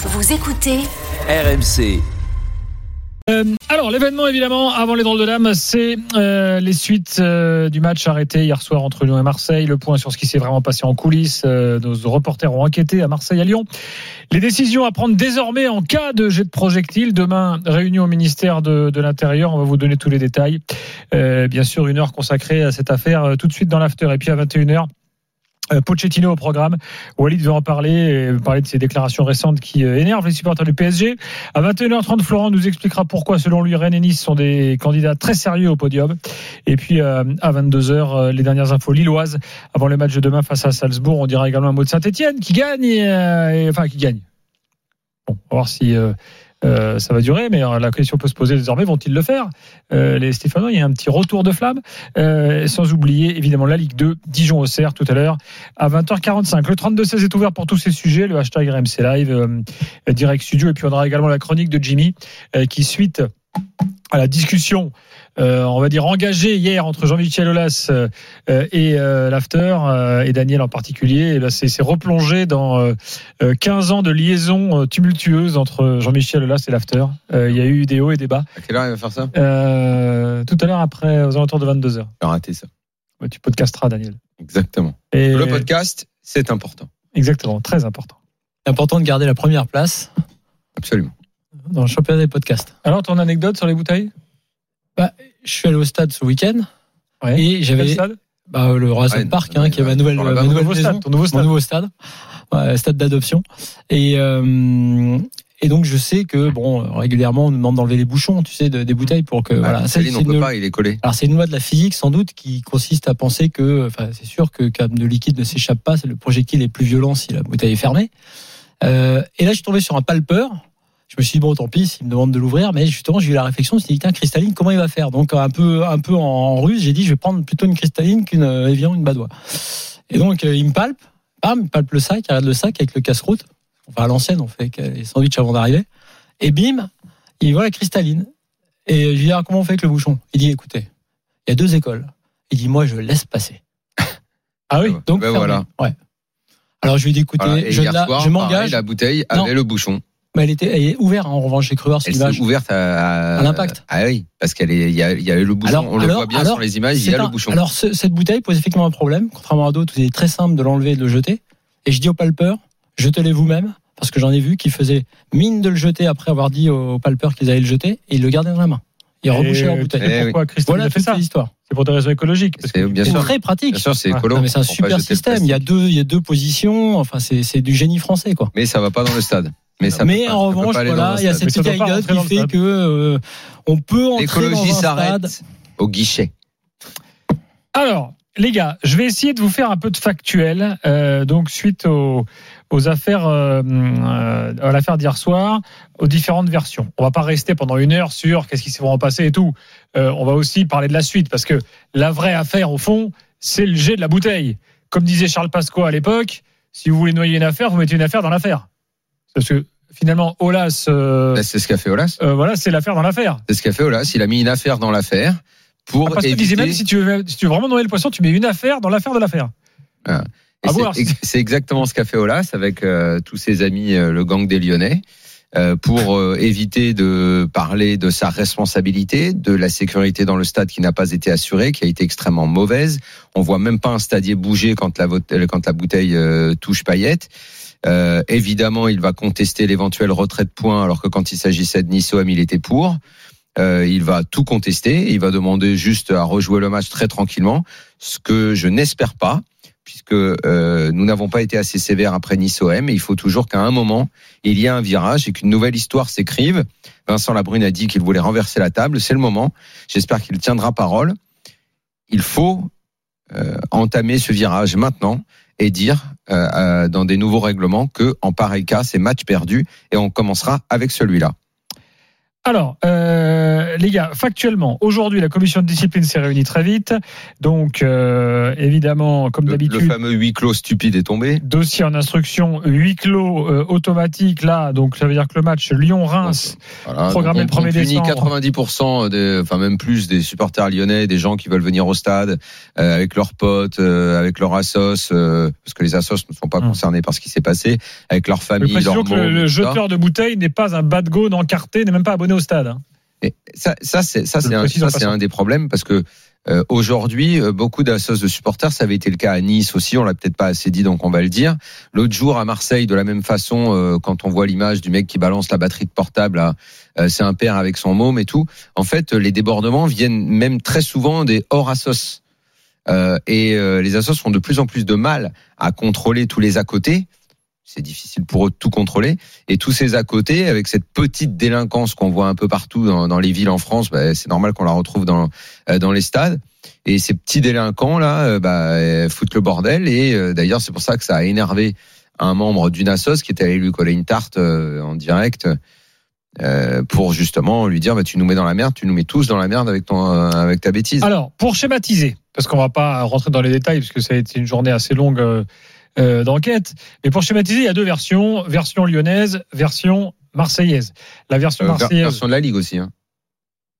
Vous écoutez RMC. Euh, alors l'événement évidemment avant les drôles de dames c'est euh, les suites euh, du match arrêté hier soir entre Lyon et Marseille. Le point sur ce qui s'est vraiment passé en coulisses euh, nos reporters ont enquêté à Marseille à Lyon. Les décisions à prendre désormais en cas de jet de projectile demain réunion au ministère de, de l'Intérieur. On va vous donner tous les détails. Euh, bien sûr une heure consacrée à cette affaire euh, tout de suite dans l'after et puis à 21h euh, Pochettino au programme. Walid veut en parler, et parler de ses déclarations récentes qui euh, énervent les supporters du PSG. À 21h30, Florent nous expliquera pourquoi, selon lui, Rennes et Nice sont des candidats très sérieux au podium. Et puis euh, à 22h, euh, les dernières infos lilloises avant le match de demain face à Salzbourg. On dira également un mot de Saint-Etienne qui gagne, et, euh, enfin qui gagne. Bon, on va voir si euh, euh, ça va durer, mais euh, la question peut se poser désormais vont-ils le faire? Euh, Les Stéphanois, il y a un petit retour de flamme, euh, sans oublier évidemment la Ligue 2, Dijon-Auxerre tout à l'heure à 20h45. Le 32-16 est ouvert pour tous ces sujets. Le hashtag RMC Live, euh, direct studio. Et puis on aura également la chronique de Jimmy qui suite à la discussion, euh, on va dire engagée hier entre Jean-Michel Aulas euh, euh, et euh, l'After, euh, et Daniel en particulier, et c'est c'est replongé dans euh, euh, 15 ans de liaison euh, tumultueuse entre Jean-Michel Aulas et l'After. Euh, Il y a eu des hauts et des bas. À quelle heure il va faire ça? Euh, tout à l'heure, après, aux alentours de 22h. J'ai raté ça. Tu podcasteras, Daniel. Exactement. Et Le podcast, c'est important. Exactement, très important. C'est important de garder la première place Absolument. Dans le championnat des podcasts. Alors, ton anecdote sur les bouteilles? Je suis allé au stade ce week-end Ouais. et Quel j'avais stade? Bah, le Roison Ouais, Park, ouais, hein, qui est ma nouvelle, ma nouvelle nouveau maison, stade, ton nouveau mon stade. nouveau stade, Ouais, stade d'adoption. Et euh, et donc je sais que bon régulièrement on nous demande d'enlever les bouchons, tu sais, de- des bouteilles pour que voilà. Voilà, Céline, on peut une- pas, il est collé. Alors c'est une loi de la physique sans doute qui consiste à penser que, enfin c'est sûr que quand de liquide ne s'échappe pas, c'est le projectile est plus violent si la bouteille est fermée. Euh, et là je suis tombé sur un palpeur. Je me suis dit bon tant pis s'il me demande de l'ouvrir, mais justement j'ai eu la réflexion, je me suis dit tiens cristalline comment il va faire? Donc un peu un peu en ruse, j'ai dit je vais prendre plutôt une cristalline qu'une euh, Evian, une Badois. Et donc euh, il me palpe, bam, il palpe le sac, il regarde le sac avec le casse-route. Enfin à l'ancienne on fait les sandwichs avant d'arriver. Et bim, il voit la cristalline. Et je lui dis, ah, comment on fait avec le bouchon? Il dit, écoutez, il y a deux écoles. Il dit, moi, je laisse passer. Ah oui Donc, Ben voilà. Ouais. Alors, je lui ai dit, écoutez, Voilà. Je, la- soir, je pareil, m'engage. la bouteille Non. avait le bouchon. Mais elle était elle est ouverte, en revanche, j'ai cru voir sur Elle s'est ouverte à, À l'impact. Ah oui, parce qu'elle est, il y a, y a le bouchon. Alors- on le alors- voit bien alors, sur les images, il y a un- le bouchon. Alors, ce- cette bouteille pose effectivement un problème. Contrairement à d'autres, c'est très simple de l'enlever et de le jeter. Et je dis au palpeur, jetez-les vous-même, parce que j'en ai vu qui faisaient mine de le jeter après avoir dit au palpeur qu'ils allaient le jeter, et ils le gardaient dans la main. Ils rebouchaient leur bouteille. Eh oui. Pourquoi Christophe Voilà a fait ça l'histoire. C'est pour des raisons écologiques. C'est très pratique. Bien sûr, c'est Ah, écolo. Non, mais c'est un super système. Il y a deux, il y a deux positions. Enfin, c'est, c'est du génie français, quoi. Mais ça va pas dans le stade. Mais, ça Mais peut pas- en revanche, voilà, il y a cette petite anecdote qui fait que euh, on peut entrer dans un s'arrête au guichet. Alors, les gars, je vais essayer de vous faire un peu de factuel. euh, donc, suite aux, aux affaires, euh, euh, à l'affaire d'hier soir, aux différentes versions. On va pas rester pendant une heure sur qu'est-ce qui s'est vraiment passé et tout. Euh, on va aussi parler de la suite parce que la vraie affaire, au fond, c'est le jet de la bouteille. Comme disait Charles Pasqua à l'époque, si vous voulez noyer une affaire, vous mettez une affaire dans l'affaire. Parce que finalement, Olas, euh, Là, C'est ce qu'a fait Olas. euh, voilà, c'est l'affaire dans l'affaire. C'est ce qu'a fait Olas. Il a mis une affaire dans l'affaire pour Ah, Parce que disait éviter. même si tu, veux, si tu veux vraiment noyer le poisson, tu mets une affaire dans l'affaire de l'affaire. À c'est exactement ce qu'a fait Olas avec euh, tous ses amis, le gang des Lyonnais, euh, pour euh, éviter de parler de sa responsabilité, de la sécurité dans le stade qui n'a pas été assurée, qui a été extrêmement mauvaise. On voit même pas un stadier bouger quand la, vot- quand la bouteille euh, touche paillette. Euh, évidemment, il va contester l'éventuel retrait de points, alors que quand il s'agissait de Nice-OM, il était pour. Euh, il va tout contester. Il va demander juste à rejouer le match très tranquillement, ce que je n'espère pas, puisque euh, nous n'avons pas été assez sévères après Nice-OM. Il faut toujours qu'à un moment, il y ait un virage et qu'une nouvelle histoire s'écrive. Vincent Labrune a dit qu'il voulait renverser la table. C'est le moment. J'espère qu'il tiendra parole. Il faut euh, entamer ce virage maintenant et dire euh, euh, dans des nouveaux règlements que en pareil cas c'est match perdu et on commencera avec celui-là. Alors, euh, les gars, factuellement, aujourd'hui, la commission de discipline s'est réunie très vite. Donc, euh, évidemment, comme Le, le d'habitude, fameux huis clos stupide est tombé. dossier en instruction, huis clos euh, automatique, là. Donc, ça veut dire que le match Lyon-Reims, Voilà, Programmé donc on- le 1er on décembre. 90% des, enfin même plus des supporters lyonnais, des gens qui veulent venir au stade avec leurs potes, avec leurs assos, parce que les assos ne sont pas Hum. concernés par ce qui s'est passé, avec leur le famille, leurs que le, le jeteur de bouteille n'est pas un bad go encarté, n'est même pas abonné au stade. hein. Et ça, ça c'est un, des problèmes parce que euh, aujourd'hui euh, beaucoup d'assos de supporters, ça avait été le cas à Nice aussi, on l'a peut-être pas assez dit donc on va le dire. L'autre jour à Marseille de la même façon euh, quand on voit l'image du mec qui balance la batterie de portable, euh, c'est un père avec son môme et tout. En fait, les débordements viennent même très souvent des hors assos. Euh, et les assos ont de plus en plus de mal à contrôler tous les à côté. C'est difficile pour eux de tout contrôler. Et tous ces à côté, avec cette petite délinquance qu'on voit un peu partout dans, les villes en France, bah, c'est normal qu'on la retrouve dans, euh, dans les stades. Et ces petits délinquants là, euh, bah, euh, foutent le bordel. Et d'ailleurs, c'est pour ça que ça a énervé un membre d'une assos qui était allé lui coller une tarte en direct pour justement lui dire bah, tu nous mets dans la merde, tu nous mets tous dans la merde avec ton avec ta bêtise. Alors, pour schématiser, parce qu'on va pas rentrer dans les détails, parce que ça a été une journée assez longue euh, d'enquête, mais pour schématiser, il y a deux versions, version lyonnaise, version marseillaise. La version Euh, marseillaise version de la ligue aussi, hein.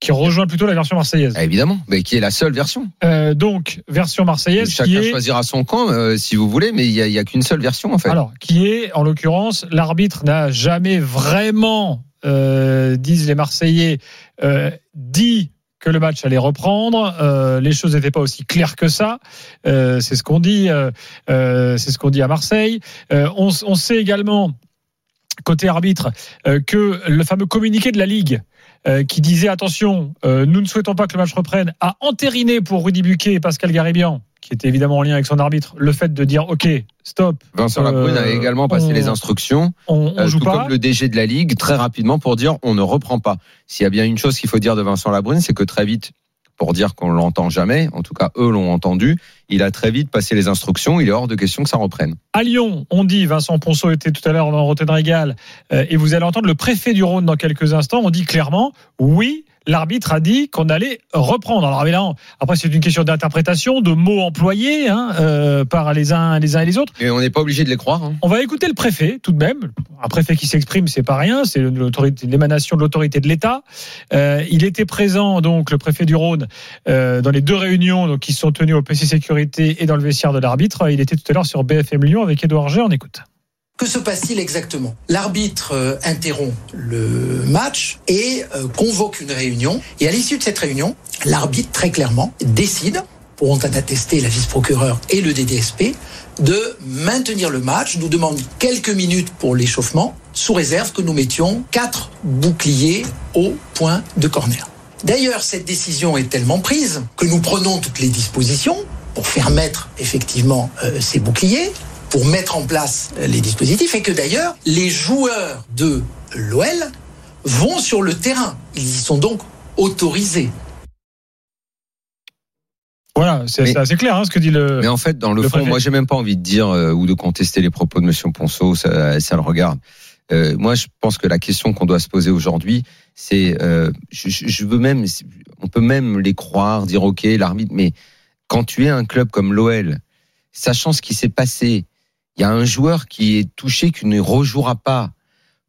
qui rejoint plutôt la version marseillaise. Ah, évidemment, mais qui est la seule version. Euh, donc, version marseillaise qui Chacun est, choisira son camp euh, si vous voulez, mais il y a, y a qu'une seule version en fait. alors, qui est, en l'occurrence, l'arbitre n'a jamais vraiment, euh, disent les Marseillais, dit que le match allait reprendre. Euh, les choses n'étaient pas aussi claires que ça. Euh, c'est ce qu'on dit. euh, c'est ce qu'on dit à Marseille. On, sait également côté arbitre que le fameux communiqué de la Ligue qui disait attention, nous ne souhaitons pas que le match reprenne, a entériné pour Rudy Buquet et Pascal Garibian, qui était évidemment en lien avec son arbitre, le fait de dire ok, stop, Vincent Labrune a euh, également passé on- les instructions, on, on euh, joue tout pas. comme le DG de la Ligue, très rapidement pour dire on ne reprend pas. S'il y a bien une chose qu'il faut dire de Vincent Labrune, c'est que très vite, pour dire qu'on l'entend jamais, en tout cas eux l'ont entendu, il a très vite passé les instructions, il est hors de question que ça reprenne. À Lyon, on dit, Vincent Ponceau était tout à l'heure dans Rotten Régal, euh, et vous allez entendre le préfet du Rhône dans quelques instants, on dit clairement, oui, l'arbitre a dit qu'on allait reprendre. Alors évidemment, après c'est une question d'interprétation, de mots employés hein, euh, par les uns, les uns et les autres. Et on n'est pas obligé de les croire. hein. On va écouter le préfet tout de même. Un préfet qui s'exprime, c'est pas rien, c'est l'émanation de l'autorité de l'État. Euh, il était présent donc le préfet du Rhône euh, dans les deux réunions donc, qui sont tenues au PC Sécurité et dans le vestiaire de l'arbitre. Il était tout à l'heure sur BFM Lyon avec Édouard G. On écoute. Que se passe-t-il exactement? L'arbitre euh, interrompt le match et euh, convoque une réunion. Et à l'issue de cette réunion, l'arbitre très clairement décide, pourront en attester la vice-procureure et le DDSP, de maintenir le match, nous demande quelques minutes pour l'échauffement, sous réserve que nous mettions quatre boucliers au point de corner. D'ailleurs, cette décision est tellement prise que nous prenons toutes les dispositions pour faire mettre effectivement euh, ces boucliers, pour mettre en place les dispositifs, et que d'ailleurs, les joueurs de l'OL vont sur le terrain. Ils y sont donc autorisés. Voilà, c'est assez clair hein, ce que dit le. Mais en fait, dans le, le fond, préfet. moi, j'ai même pas envie de dire euh, ou de contester les propos de Monsieur Ponceau, ça, ça le regarde. Euh, moi, je pense que la question qu'on doit se poser aujourd'hui, c'est, euh, je, je- je veux même, on peut même les croire, dire ok, l'arbitre, mais quand tu es un club comme l'OL, sachant ce qui s'est passé, il y a un joueur qui est touché qui ne rejouera pas.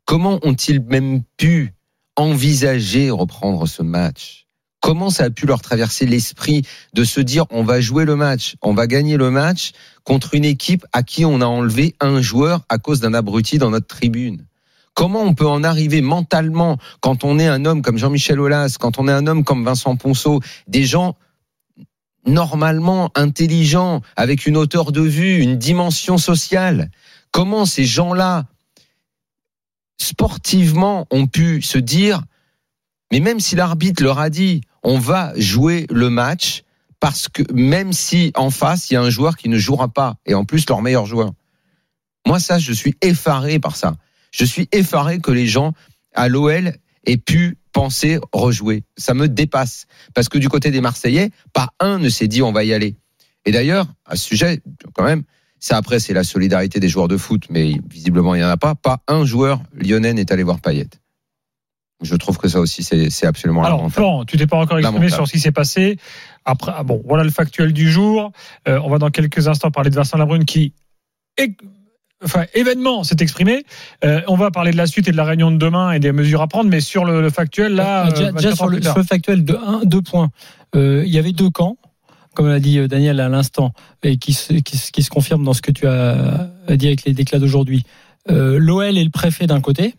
Comment ont-ils même pu envisager reprendre ce match? Comment ça a pu leur traverser l'esprit de se dire on va jouer le match, on va gagner le match contre une équipe à qui on a enlevé un joueur à cause d'un abruti dans notre tribune? Comment on peut en arriver mentalement quand on est un homme comme Jean-Michel Aulas, quand on est un homme comme Vincent Ponceau, des gens normalement intelligents, avec une hauteur de vue, une dimension sociale Comment ces gens-là, sportivement, ont pu se dire, mais même si l'arbitre leur a dit, on va jouer le match, parce que même si en face, il y a un joueur qui ne jouera pas, et en plus leur meilleur joueur. Moi, ça, je suis effaré par ça. Je suis effaré que les gens à l'OL aient pu penser rejouer. Ça me dépasse. Parce que du côté des Marseillais, pas un ne s'est dit on va y aller. Et d'ailleurs, à ce sujet, quand même, Ça après, c'est la solidarité des joueurs de foot, mais visiblement il y en a pas. Pas un joueur lyonnais n'est allé voir Payet. Je trouve que ça aussi c'est absolument Alors, lamentable. Florent, tu t'es pas encore exprimé Lamentable. sur ce qui s'est passé. Après, ah bon, voilà le factuel du jour. Euh, on va dans quelques instants parler de Vincent Labrune qui, enfin, événement s'est exprimé. Euh, on va parler de la suite et de la réunion de demain et des mesures à prendre, mais sur le, le factuel, là, Euh, déjà, euh, déjà 24 sur, le, sur le factuel de 1, deux points. Euh, il y avait deux camps, comme l'a dit euh, Daniel à l'instant, et qui se, qui, se- qui se confirme dans ce que tu as dit avec les déclats d'aujourd'hui. Euh, L'OL et le préfet d'un côté.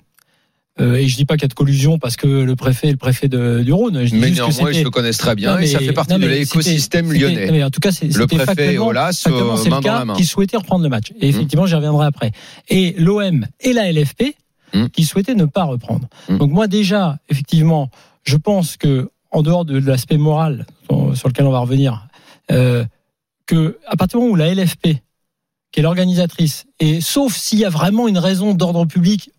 Euh, et je dis pas qu'il y a de collusion parce que le préfet est le préfet de, du Rhône. Je dis Mais néanmoins, ils se connaissent très bien Non, et ça fait partie non, de l'écosystème lyonnais. mais en tout cas, c'est- Le préfet Olas, main le dans la cas main. qui souhaitait reprendre le match. Et effectivement, j'y reviendrai après. Et l'OM et la LFP Mmh. qui souhaitaient ne pas reprendre. Mmh. Donc moi déjà, effectivement, je pense que en dehors de l'aspect moral sur sur lequel on va revenir, euh, que à partir du moment où la LFP, qui est l'organisatrice, et sauf s'il y a vraiment une raison d'ordre public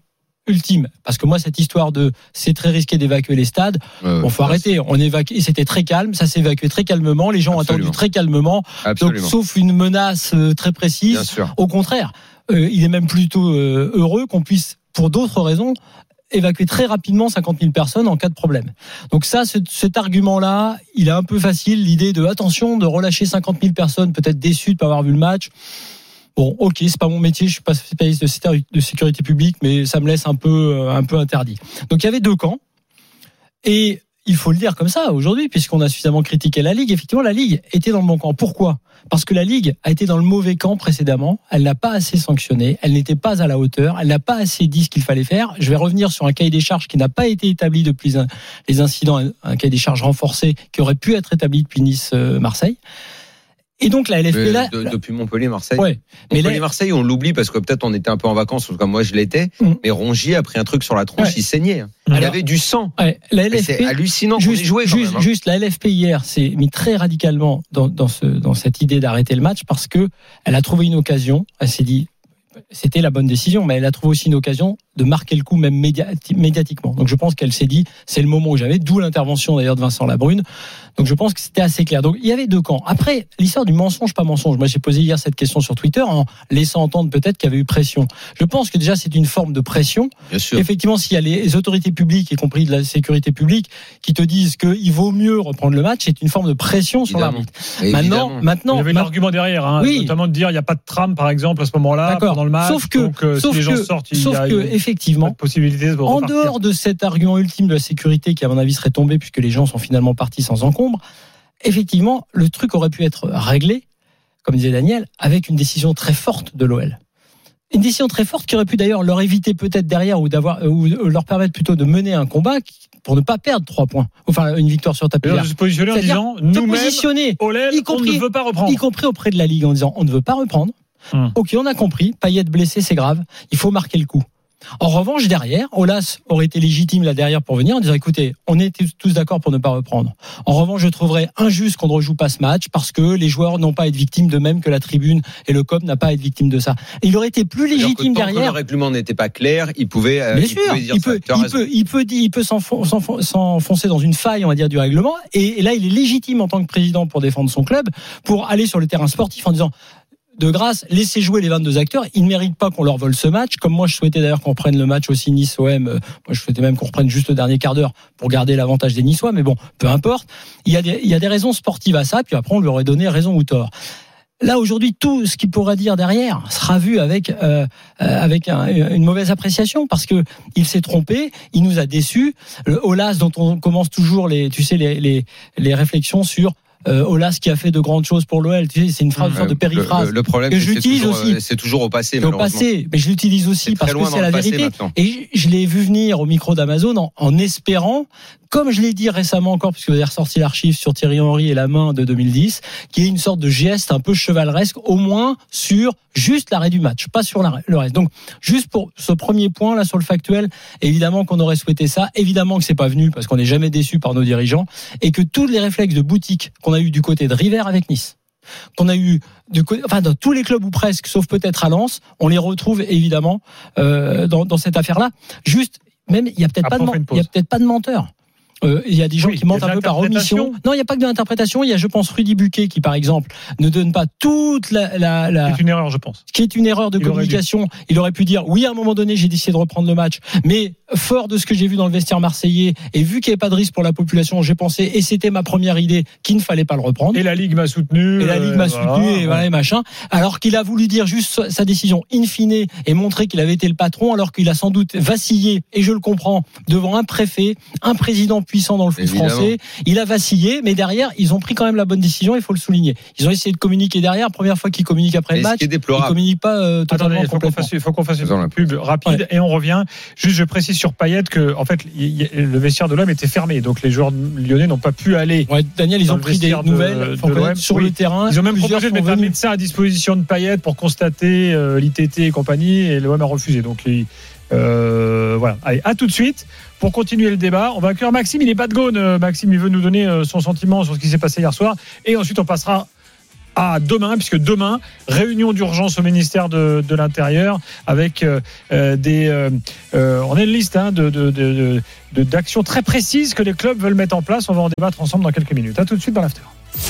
ultime, parce que moi cette histoire de c'est très risqué d'évacuer les stades, Euh, Bon, faut arrêter. On évacue. C'était très calme. Ça s'est évacué très calmement. Les gens ont attendu très calmement. Absolument. Donc, sauf une menace euh, très précise. Bien sûr. Au contraire, euh, il est même plutôt euh, heureux qu'on puisse, pour d'autres raisons, évacuer très rapidement 50 000 personnes en cas de problème. Donc ça, ce- cet argument-là, il est un peu facile. L'idée de attention de relâcher 50 000 personnes, peut-être déçues de pas avoir vu le match. Bon, ok, c'est pas mon métier, je suis pas spécialiste de sécurité- publique, mais ça me laisse un peu, euh, un peu interdit. Donc il y avait deux camps, et il faut le dire comme ça aujourd'hui, puisqu'on a suffisamment critiqué la Ligue. Effectivement, la Ligue était dans le bon camp. Pourquoi? Parce que la Ligue a été dans le mauvais camp précédemment. Elle n'a pas assez sanctionné. Elle n'était pas à la hauteur. Elle n'a pas assez dit ce qu'il fallait faire. Je vais revenir sur un cahier des charges qui n'a pas été établi depuis les incidents, un- cahier des charges renforcé qui aurait pu être établi depuis Nice-Marseille. Et donc la LFP là, de- depuis Montpellier, Marseille. ouais. Montpellier, Marseille, on l'oublie parce que peut-être on était un peu en vacances, en tout cas moi je l'étais. Mm. Mais Rongier a pris un truc sur la tronche, Ouais. il saignait. Il Alors- y avait du sang. ouais, la Mais C'est LFP, hallucinant juste, quand juste, même. hein. juste, la LFP hier s'est mis très radicalement dans, dans, ce, dans cette idée d'arrêter le match parce que elle a trouvé une occasion. Elle s'est dit, c'était la bonne décision, mais elle a trouvé aussi une occasion de marquer le coup même médiati- médiatiquement. Donc je pense qu'elle s'est dit, c'est le moment où j'avais, d'où l'intervention d'ailleurs de Vincent Labrune. Donc je pense que c'était assez clair. Donc il y avait deux camps. Après, l'histoire du mensonge, pas mensonge. Moi j'ai posé hier cette question sur Twitter en laissant entendre peut-être qu'il y avait eu pression. Je pense que déjà c'est une forme de pression. Bien sûr. Effectivement, s'il y a les autorités publiques, y compris de la sécurité publique, qui te disent qu'il vaut mieux reprendre le match, c'est une forme de pression sur l'arbitre. Évidemment. Maintenant, Il maintenant, y avait ma- l'argument derrière, hein, Oui. notamment de dire il n'y a pas de tram, par exemple, à ce moment-là, pendant le match. Sauf que- donc, euh, sauf si les gens que- sortent, il sauf y a que, effectivement, possibilité de en repartir. dehors de cet argument ultime de la sécurité qui, à mon avis, serait tombé puisque les gens sont finalement partis sans encombre, effectivement, le truc aurait pu être réglé, comme disait Daniel, avec une décision très forte de l'OL. Une décision très forte qui aurait pu d'ailleurs leur éviter peut-être derrière ou d'avoir ou leur permettre plutôt de mener un combat pour ne pas perdre trois points, enfin une victoire sur tapis se positionner en disant nous-mêmes, y on compris- ne veut pas reprendre. y compris auprès de la Ligue en disant on ne veut pas reprendre. Hum. Ok, on a compris. Payet blessé, c'est grave. Il faut marquer le coup. En revanche, derrière, Olas aurait été légitime là derrière pour venir en disant écoutez, on est tous d'accord pour ne pas reprendre. En revanche, je trouverais injuste qu'on ne rejoue pas ce match parce que les joueurs n'ont pas à être victimes de même que la tribune et le COP n'a pas à être victime de ça. Et il aurait été plus C'est-à-dire que légitime tant que derrière. le règlement n'était pas clair, il pouvait, euh, Bien il sûr, il peut, il peut, il peut, il peut s'enfon- s'enfon- s'enfoncer dans une faille, on va dire, du règlement. Et, et là, il est légitime en tant que président pour défendre son club, pour aller sur le terrain sportif en disant. De grâce, laissez jouer les 22 acteurs. Ils ne méritent pas qu'on leur vole ce match. Comme moi, je souhaitais d'ailleurs qu'on reprenne le match aussi Nice-OM. Euh, Moi, je souhaitais même qu'on reprenne juste le dernier quart d'heure pour garder l'avantage des Niçois. Mais bon, peu importe. Il y, a des, il y a des raisons sportives à ça. Puis après, on lui aurait donné raison ou tort. Là aujourd'hui, tout ce qu'il pourra dire derrière sera vu avec euh, euh, avec un- une mauvaise appréciation parce que il s'est trompé, il nous a déçus. Le Olas dont on commence toujours les tu sais les les, les réflexions sur euh, Olas qui a fait de grandes choses pour l'OL. Tu sais, c'est une phrase une sorte de périphrase. Le, le problème, que j'utilise toujours, aussi. euh, c'est toujours au passé, au passé, mais je l'utilise aussi parce que c'est la vérité. maintenant. Et je, je l'ai vu venir au micro d'Amazon en, en espérant, comme je l'ai dit récemment encore, puisque vous avez ressorti l'archive sur Thierry Henry et la main de 2010, qu'il y ait une sorte de geste un peu chevaleresque, au moins sur juste l'arrêt du match, pas sur le reste. Donc, juste pour ce premier point là sur le factuel, évidemment qu'on aurait souhaité ça, évidemment que c'est pas venu parce qu'on n'est jamais déçu par nos dirigeants et que tous les réflexes de boutique qu'on a eu du côté de River avec Nice qu'on a eu du côté, enfin dans tous les clubs ou presque, sauf peut-être à Lens, on les retrouve évidemment euh, dans, dans cette affaire-là. Juste, même y a peut-être pas de il y a peut-être pas de menteur. Euh, Il y a des gens Oui, qui mentent un peu par omission. Non, il n'y a pas que de l'interprétation. Il y a, je pense, Rudy Buquet qui, par exemple, ne donne pas toute la, la, la, C'est une erreur, je pense. ce qui est une erreur de Il aurait communication. Il aurait pu dire oui à un moment donné j'ai décidé de reprendre le match, mais fort de ce que j'ai vu dans le vestiaire marseillais et vu qu'il n'y avait pas de risque pour la population, j'ai pensé et c'était ma première idée qu'il ne fallait pas le reprendre. Et la Ligue m'a soutenu. Et la Ligue euh, m'a voilà. soutenu et voilà et machin. Alors qu'il a voulu dire juste sa- sa décision in fine et montrer qu'il avait été le patron, alors qu'il a sans doute vacillé et je le comprends devant un préfet, un président puissant dans le foot Évidemment. français. Il a vacillé, mais derrière ils ont pris quand même la bonne décision. Il faut le souligner. Ils ont essayé de communiquer derrière. Première fois qu'ils communiquent après le ce match, qui est ils communiquent pas euh, totalement Attendez, il faut qu'on complètement. fasse, il faut qu'on fasse une pub rapide et on revient. Juste, je précise sur Payet que, en fait, y le vestiaire de l'homme était fermé, donc les joueurs lyonnais n'ont pas pu aller. Ouais, Daniel, ils ont pris des de- nouvelles de l'OM. sur Oui. le terrain. Ils ont même proposé de mettre un médecin à disposition de Payet pour constater euh, l'ITT et compagnie, et l'OM a refusé. Donc, il- euh, voilà. Allez, à tout de suite. Pour continuer le débat, on va accueillir Maxime. Il est pas de Gaune. Euh, Maxime, il veut nous donner euh, son sentiment sur ce qui s'est passé hier soir. Et ensuite, on passera à demain, puisque demain, réunion d'urgence au ministère de, l'Intérieur avec euh, des. on a une liste hein, de- d'actions très précises que les clubs veulent mettre en place. On va en débattre ensemble dans quelques minutes. À tout de suite dans l'after.